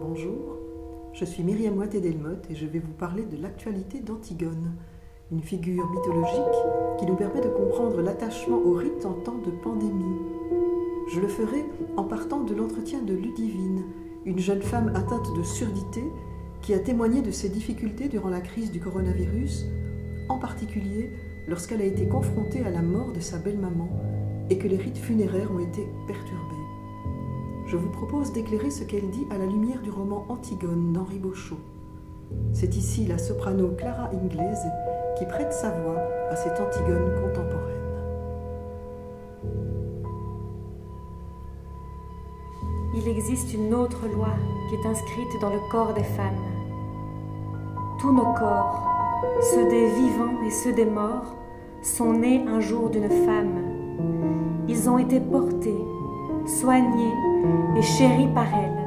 Bonjour, je suis Myriam Watt Delmotte et je vais vous parler de l'actualité d'Antigone, une figure mythologique qui nous permet de comprendre l'attachement au rite en temps de pandémie. Je le ferai en partant de l'entretien de Ludivine, une jeune femme atteinte de surdité qui a témoigné de ses difficultés durant la crise du coronavirus, en particulier lorsqu'elle a été confrontée à la mort de sa belle-maman et que les rites funéraires ont été perturbés. Je vous propose d'éclairer ce qu'elle dit à la lumière du roman Antigone d'Henri Beauchot. C'est ici la soprano Clara Inglese qui prête sa voix à cette Antigone contemporaine. Il existe une autre loi qui est inscrite dans le corps des femmes. Tous nos corps, ceux des vivants et ceux des morts, sont nés un jour d'une femme. Ils ont été portés, soignés et chéris par elle.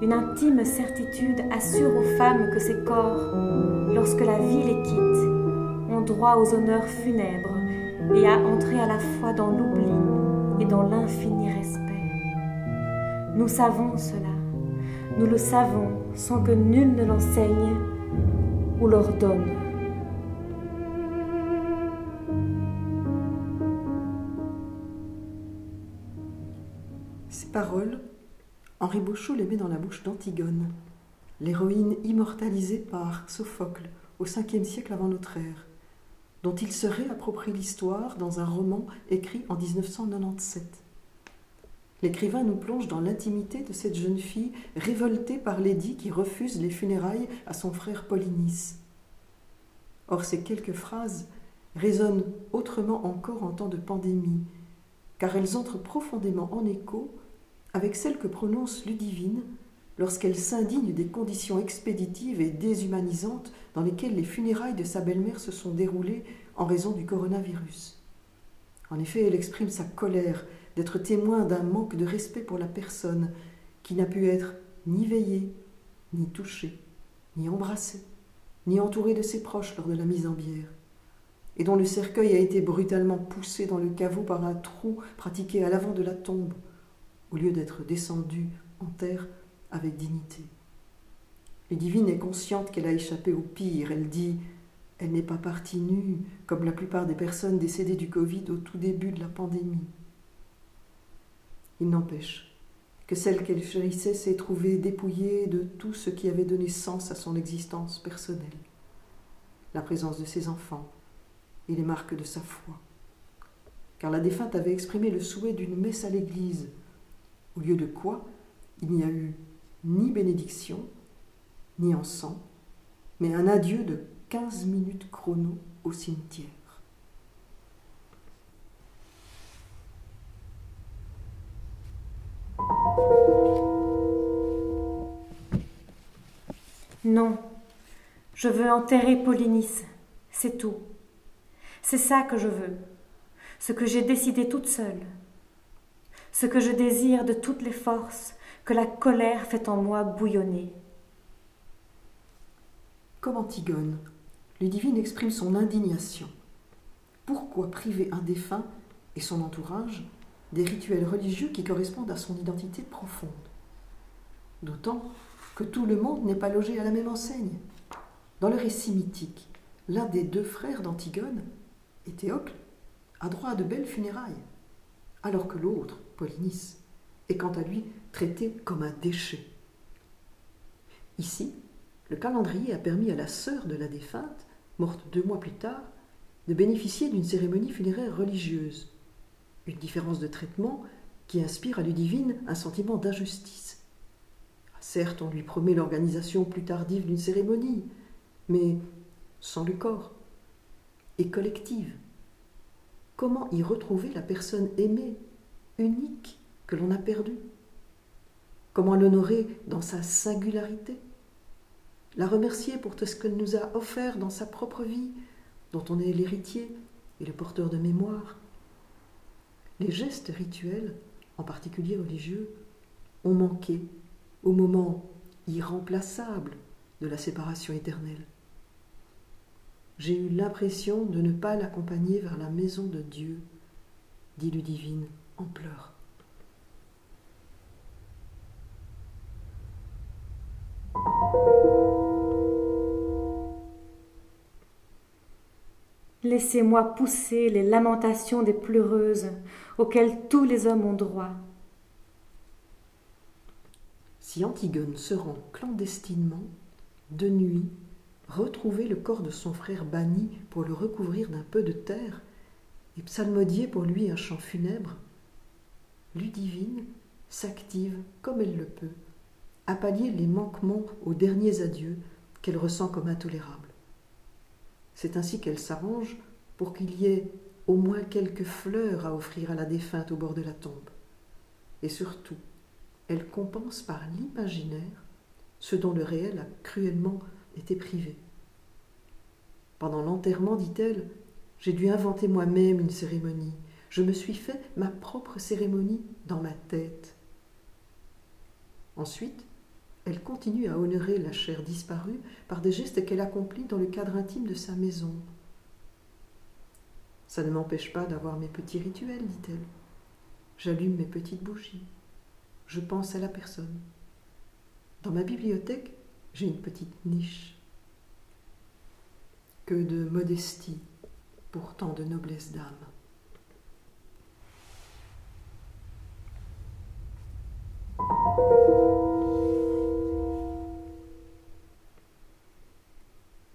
Une intime certitude assure aux femmes que ces corps, lorsque la vie les quitte, ont droit aux honneurs funèbres et à entrer à la fois dans l'oubli et dans l'infini respect. Nous savons cela, nous le savons sans que nul ne l'enseigne ou l'ordonne. Ces paroles, Henri Beauchot les met dans la bouche d'Antigone, l'héroïne immortalisée par Sophocle au 5 siècle avant notre ère, dont il se réapproprie l'histoire dans un roman écrit en 1997. L'écrivain nous plonge dans l'intimité de cette jeune fille révoltée par l'édit qui refuse les funérailles à son frère Polynice. Or, ces quelques phrases résonnent autrement encore en temps de pandémie, car elles entrent profondément en écho avec celles que prononce Ludivine lorsqu'elle s'indigne des conditions expéditives et déshumanisantes dans lesquelles les funérailles de sa belle-mère se sont déroulées en raison du coronavirus. En effet, elle exprime sa colère d'être témoin d'un manque de respect pour la personne qui n'a pu être ni veillée, ni touchée, ni embrassée, ni entourée de ses proches lors de la mise en bière, et dont le cercueil a été brutalement poussé dans le caveau par un trou pratiqué à l'avant de la tombe, au lieu d'être descendu en terre avec dignité. Ludivine est consciente qu'elle a échappé au pire. Elle dit Elle n'est pas partie nue, comme la plupart des personnes décédées du Covid au tout début de la pandémie. Il n'empêche que celle qu'elle chérissait s'est trouvée dépouillée de tout ce qui avait donné sens à son existence personnelle. La présence de ses enfants et les marques de sa foi. Car la défunte avait exprimé le souhait d'une messe à l'église, au lieu de quoi il n'y a eu ni bénédiction, ni encens, mais un adieu de quinze minutes chrono au cimetière. Non, je veux enterrer Polynice, c'est tout. C'est ça que je veux, ce que j'ai décidé toute seule, ce que je désire de toutes les forces que la colère fait en moi bouillonner. Comme Antigone, Ludivine exprime son indignation. Pourquoi priver un défunt et son entourage des rituels religieux qui correspondent à son identité profonde? D'autant que tout le monde n'est pas logé à la même enseigne. Dans le récit mythique, l'un des deux frères d'Antigone, Théocle, a droit à de belles funérailles, alors que l'autre, Polynice, est quant à lui traité comme un déchet. Ici, le calendrier a permis à la sœur de la défunte, morte deux mois plus tard, de bénéficier d'une cérémonie funéraire religieuse, une différence de traitement qui inspire à Ludivine un sentiment d'injustice. Certes, on lui promet l'organisation plus tardive d'une cérémonie, mais sans le corps, et collective. Comment y retrouver la personne aimée, unique, que l'on a perdue Comment l'honorer dans sa singularité. La remercier pour tout ce qu'elle nous a offert dans sa propre vie, dont on est l'héritier et le porteur de mémoire. Les gestes rituels, en particulier religieux, ont manqué au moment irremplaçable de la séparation éternelle. J'ai eu l'impression de ne pas l'accompagner vers la maison de Dieu, dit Ludivine en pleurs. Laissez-moi pousser les lamentations des pleureuses auxquelles tous les hommes ont droit. Si Antigone se rend clandestinement, de nuit, retrouver le corps de son frère banni pour le recouvrir d'un peu de terre, et psalmodier pour lui un chant funèbre, Ludivine s'active comme elle le peut à pallier les manquements aux derniers adieux qu'elle ressent comme intolérables. C'est ainsi qu'elle s'arrange pour qu'il y ait au moins quelques fleurs à offrir à la défunte au bord de la tombe. Et surtout, elle compense par l'imaginaire ce dont le réel a cruellement été privé. Pendant l'enterrement, dit-elle, j'ai dû inventer moi-même une cérémonie. Je me suis fait ma propre cérémonie dans ma tête. Ensuite, elle continue à honorer la chair disparue par des gestes qu'elle accomplit dans le cadre intime de sa maison. Ça ne m'empêche pas d'avoir mes petits rituels, dit-elle. J'allume mes petites bougies. Je pense à la personne. Dans ma bibliothèque, j'ai une petite niche. Que de modestie pour tant de noblesse d'âme.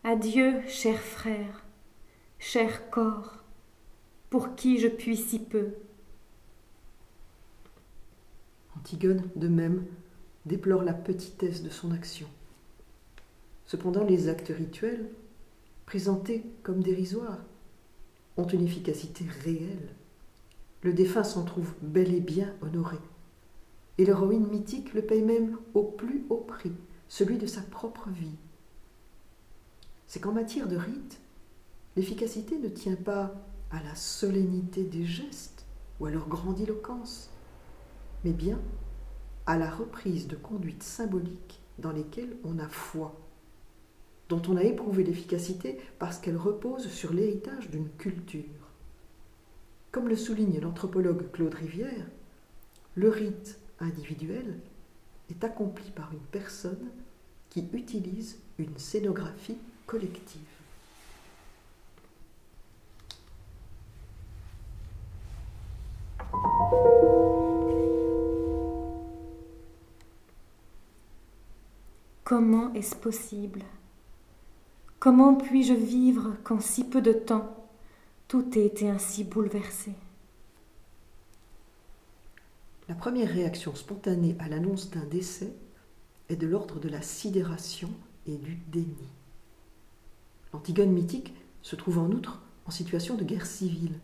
Adieu, cher frère, cher corps, pour qui je puis si peu. Antigone, de même, déplore la petitesse de son action. Cependant, les actes rituels, présentés comme dérisoires, ont une efficacité réelle. Le défunt s'en trouve bel et bien honoré. Et l'héroïne mythique le paye même au plus haut prix, celui de sa propre vie c'est qu'en matière de rite, l'efficacité ne tient pas à la solennité des gestes ou à leur grandiloquence, mais bien à la reprise de conduites symboliques dans lesquelles on a foi, dont on a éprouvé l'efficacité parce qu'elles reposent sur l'héritage d'une culture. Comme le souligne l'anthropologue Claude Rivière, le rite individuel est accompli par une personne qui utilise une scénographie collective. Comment est-ce possible? Comment puis-je vivre qu'en si peu de temps tout ait été ainsi bouleversé? La première réaction spontanée à l'annonce d'un décès est de l'ordre de la sidération et du déni. L'Antigone mythique se trouve en outre en situation de guerre civile,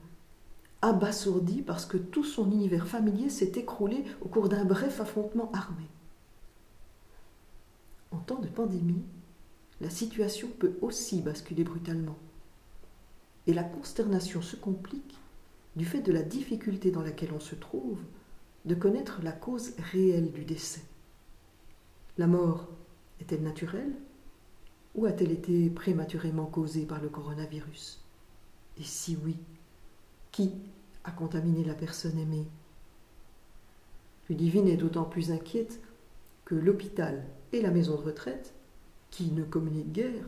abasourdie parce que tout son univers familier s'est écroulé au cours d'un bref affrontement armé. En temps de pandémie, la situation peut aussi basculer brutalement. Et la consternation se complique du fait de la difficulté dans laquelle on se trouve de connaître la cause réelle du décès. La mort est-elle naturelle ou a-t-elle été prématurément causée par le coronavirus? Et si oui, qui a contaminé la personne aimée? Ludivine est d'autant plus inquiète que l'hôpital et la maison de retraite, qui ne communiquent guère,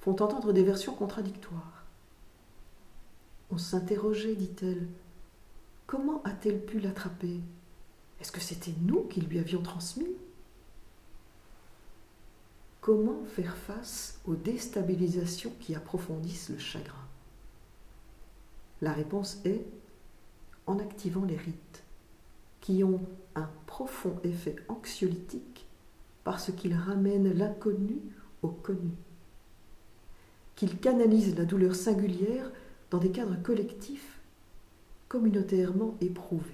font entendre des versions contradictoires. On s'interrogeait, dit-elle. Comment a-t-elle pu l'attraper? Est-ce que c'était nous qui lui avions transmis? Comment faire face aux déstabilisations qui approfondissent le chagrin? La réponse est en activant les rites, qui ont un profond effet anxiolytique parce qu'ils ramènent l'inconnu au connu, qu'ils canalisent la douleur singulière dans des cadres collectifs communautairement éprouvés.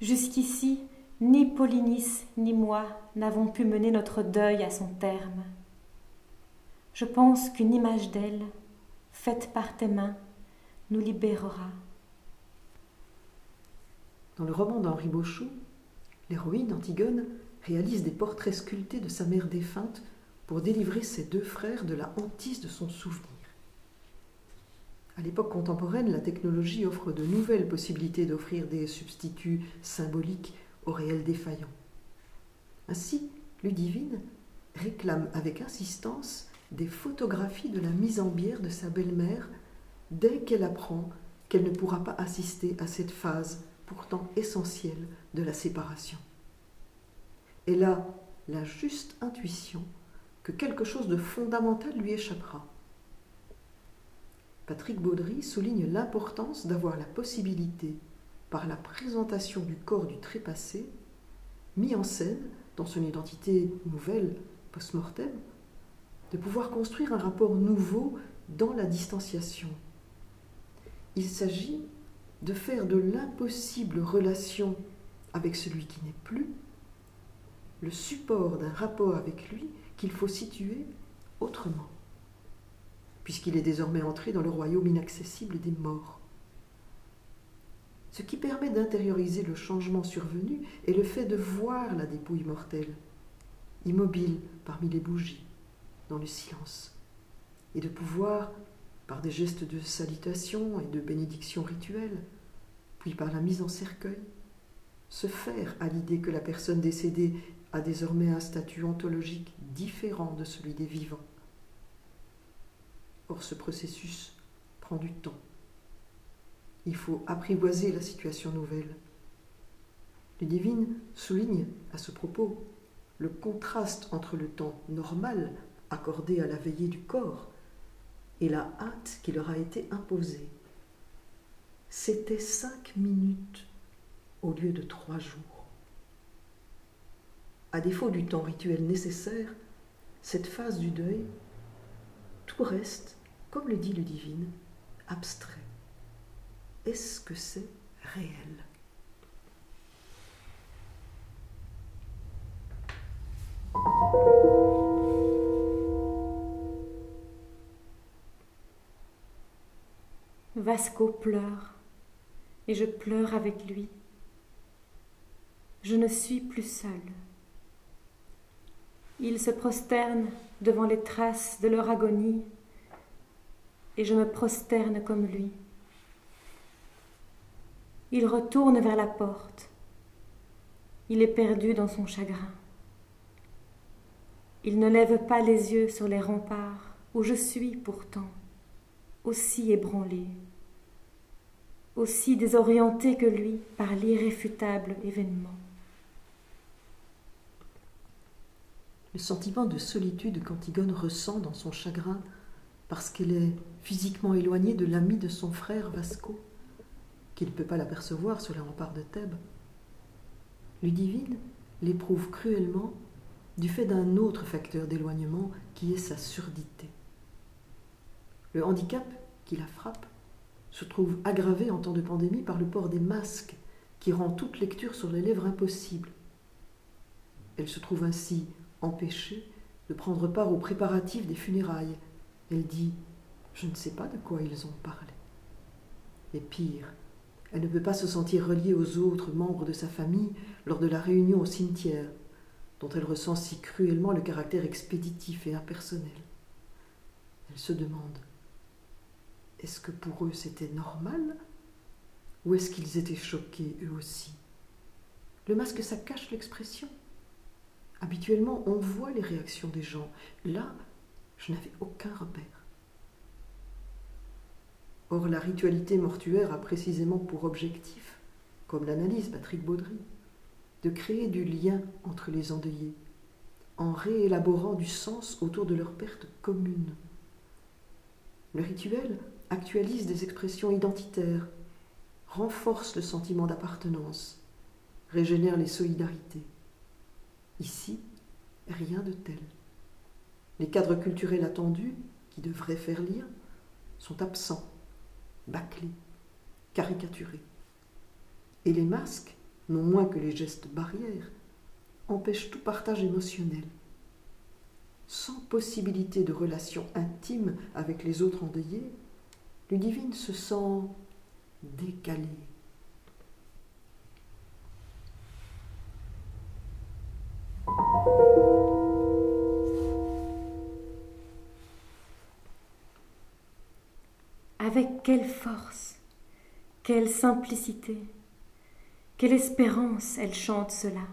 Jusqu'ici, ni Polynice ni moi n'avons pu mener notre deuil à son terme. Je pense qu'une image d'elle, faite par tes mains, nous libérera. Dans le roman d'Henri Beauchou, l'héroïne Antigone réalise des portraits sculptés de sa mère défunte pour délivrer ses deux frères de la hantise de son souvenir. À l'époque contemporaine, la technologie offre de nouvelles possibilités d'offrir des substituts symboliques au réel défaillant. Ainsi, Ludivine réclame avec insistance des photographies de la mise en bière de sa belle-mère dès qu'elle apprend qu'elle ne pourra pas assister à cette phase pourtant essentielle de la séparation. Elle a la juste intuition que quelque chose de fondamental lui échappera. Patrick Baudry souligne l'importance d'avoir la possibilité, par la présentation du corps du trépassé, mis en scène dans son identité nouvelle post-mortem, de pouvoir construire un rapport nouveau dans la distanciation. Il s'agit de faire de l'impossible relation avec celui qui n'est plus le support d'un rapport avec lui qu'il faut situer autrement puisqu'il est désormais entré dans le royaume inaccessible des morts. Ce qui permet d'intérioriser le changement survenu est le fait de voir la dépouille mortelle, immobile parmi les bougies, dans le silence, et de pouvoir, par des gestes de salutation et de bénédiction rituelle, puis par la mise en cercueil, se faire à l'idée que la personne décédée a désormais un statut ontologique différent de celui des vivants. Or, ce processus prend du temps. Il faut apprivoiser la situation nouvelle. Ludivine souligne à ce propos le contraste entre le temps normal accordé à la veillée du corps et la hâte qui leur a été imposée. C'était cinq minutes au lieu de trois jours. À défaut du temps rituel nécessaire, cette phase du deuil, tout reste comme le dit le divine, abstrait. Est-ce que c'est réel? Vasco pleure, et je pleure avec lui. Je ne suis plus seule. Ils se prosternent devant les traces de leur agonie et je me prosterne comme lui. Il retourne vers la porte. Il est perdu dans son chagrin. Il ne lève pas les yeux sur les remparts où je suis pourtant, aussi ébranlé, aussi désorienté que lui par l'irréfutable événement. Le sentiment de solitude qu'Antigone ressent dans son chagrin parce qu'elle est physiquement éloignée de l'ami de son frère Vasco, qui ne peut pas l'apercevoir sur les remparts de Thèbes. Ludivine l'éprouve cruellement du fait d'un autre facteur d'éloignement qui est sa surdité. Le handicap qui la frappe se trouve aggravé en temps de pandémie par le port des masques qui rend toute lecture sur les lèvres impossible. Elle se trouve ainsi empêchée de prendre part aux préparatifs des funérailles elle dit Je ne sais pas de quoi ils ont parlé. Et pire, elle ne peut pas se sentir reliée aux autres membres de sa famille lors de la réunion au cimetière, dont elle ressent si cruellement le caractère expéditif et impersonnel. Elle se demande Est-ce que pour eux c'était normal Ou est-ce qu'ils étaient choqués eux aussi? Le masque, ça cache l'expression. Habituellement, on voit les réactions des gens. Là, je n'avais aucun repère. Or, la ritualité mortuaire a précisément pour objectif, comme l'analyse Patrick Baudry, de créer du lien entre les endeuillés, en réélaborant du sens autour de leur perte commune. Le rituel actualise des expressions identitaires, renforce le sentiment d'appartenance, régénère les solidarités. Ici, rien de tel. Les cadres culturels attendus, qui devraient faire lire, sont absents, bâclés, caricaturés. Et les masques, non moins que les gestes barrières, empêchent tout partage émotionnel. Sans possibilité de relation intime avec les autres endeuillés, Ludivine se sent décalée. avec quelle force, quelle simplicité, quelle espérance elle chante cela.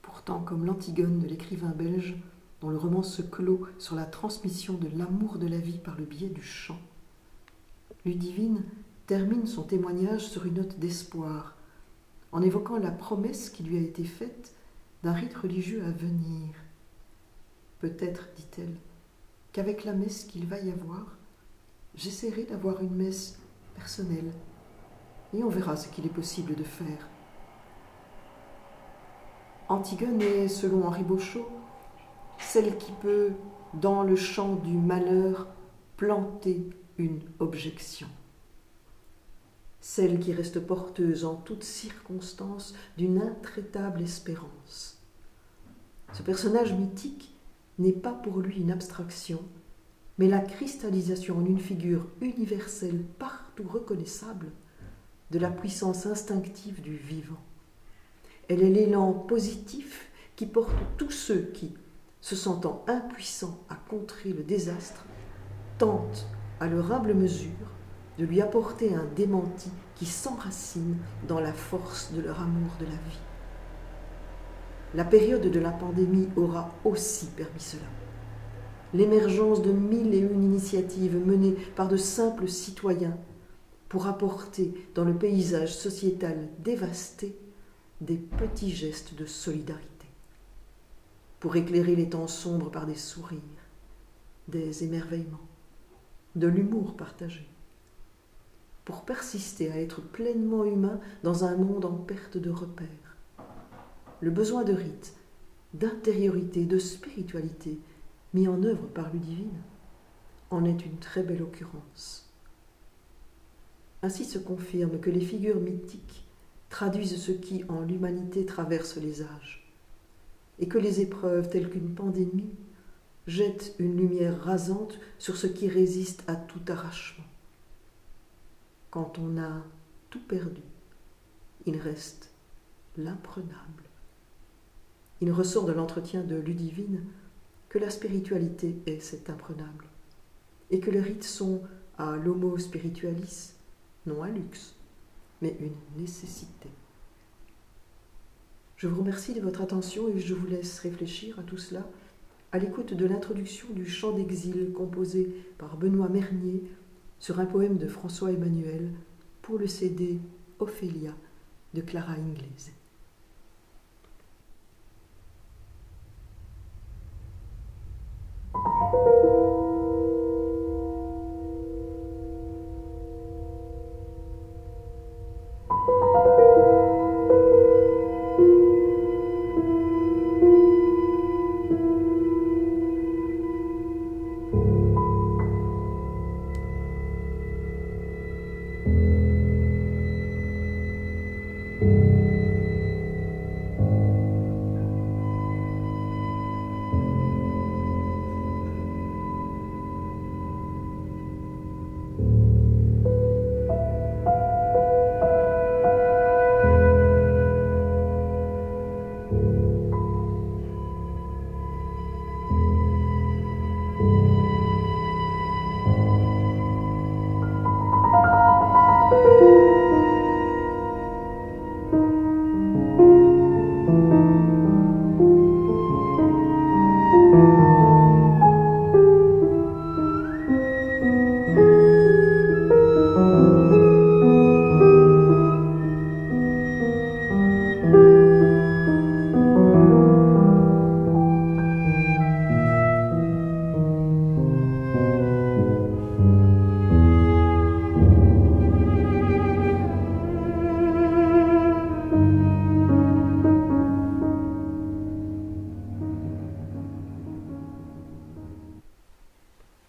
Pourtant, comme l'Antigone de l'écrivain belge, dont le roman se clôt sur la transmission de l'amour de la vie par le biais du chant, Ludivine termine son témoignage sur une note d'espoir, en évoquant la promesse qui lui a été faite d'un rite religieux à venir. Peut-être, dit-elle, qu'avec la messe qu'il va y avoir, j'essaierai d'avoir une messe personnelle, et on verra ce qu'il est possible de faire. Antigone est, selon Henri Beauchot, celle qui peut, dans le champ du malheur, planter une objection. Celle qui reste porteuse en toutes circonstances d'une intraitable espérance. Ce personnage mythique n'est pas pour lui une abstraction, mais la cristallisation en une figure universelle partout reconnaissable de la puissance instinctive du vivant. Elle est l'élan positif qui porte tous ceux qui, se sentant impuissants à contrer le désastre, tentent à leur humble mesure de lui apporter un démenti qui s'enracine dans la force de leur amour de la vie. La période de la pandémie aura aussi permis cela. L'émergence de mille et une initiatives menées par de simples citoyens pour apporter dans le paysage sociétal dévasté des petits gestes de solidarité, pour éclairer les temps sombres par des sourires, des émerveillements, de l'humour partagé, pour persister à être pleinement humain dans un monde en perte de repères. Le besoin de rite, d'intériorité, de spiritualité, mis en œuvre par Ludivine, en est une très belle occurrence. Ainsi se confirme que les figures mythiques traduisent ce qui en l'humanité traverse les âges, et que les épreuves telles qu'une pandémie jettent une lumière rasante sur ce qui résiste à tout arrachement. Quand on a tout perdu, il reste l'imprenable. Il ressort de l'entretien de Ludivine que la spiritualité est cet imprenable, et que les rites sont à l'homo spiritualis non un luxe, mais une nécessité. Je vous remercie de votre attention et je vous laisse réfléchir à tout cela à l'écoute de l'introduction du chant d'exil composé par Benoît Mernier sur un poème de François Emmanuel pour le CD Ophélia de Clara Inglese.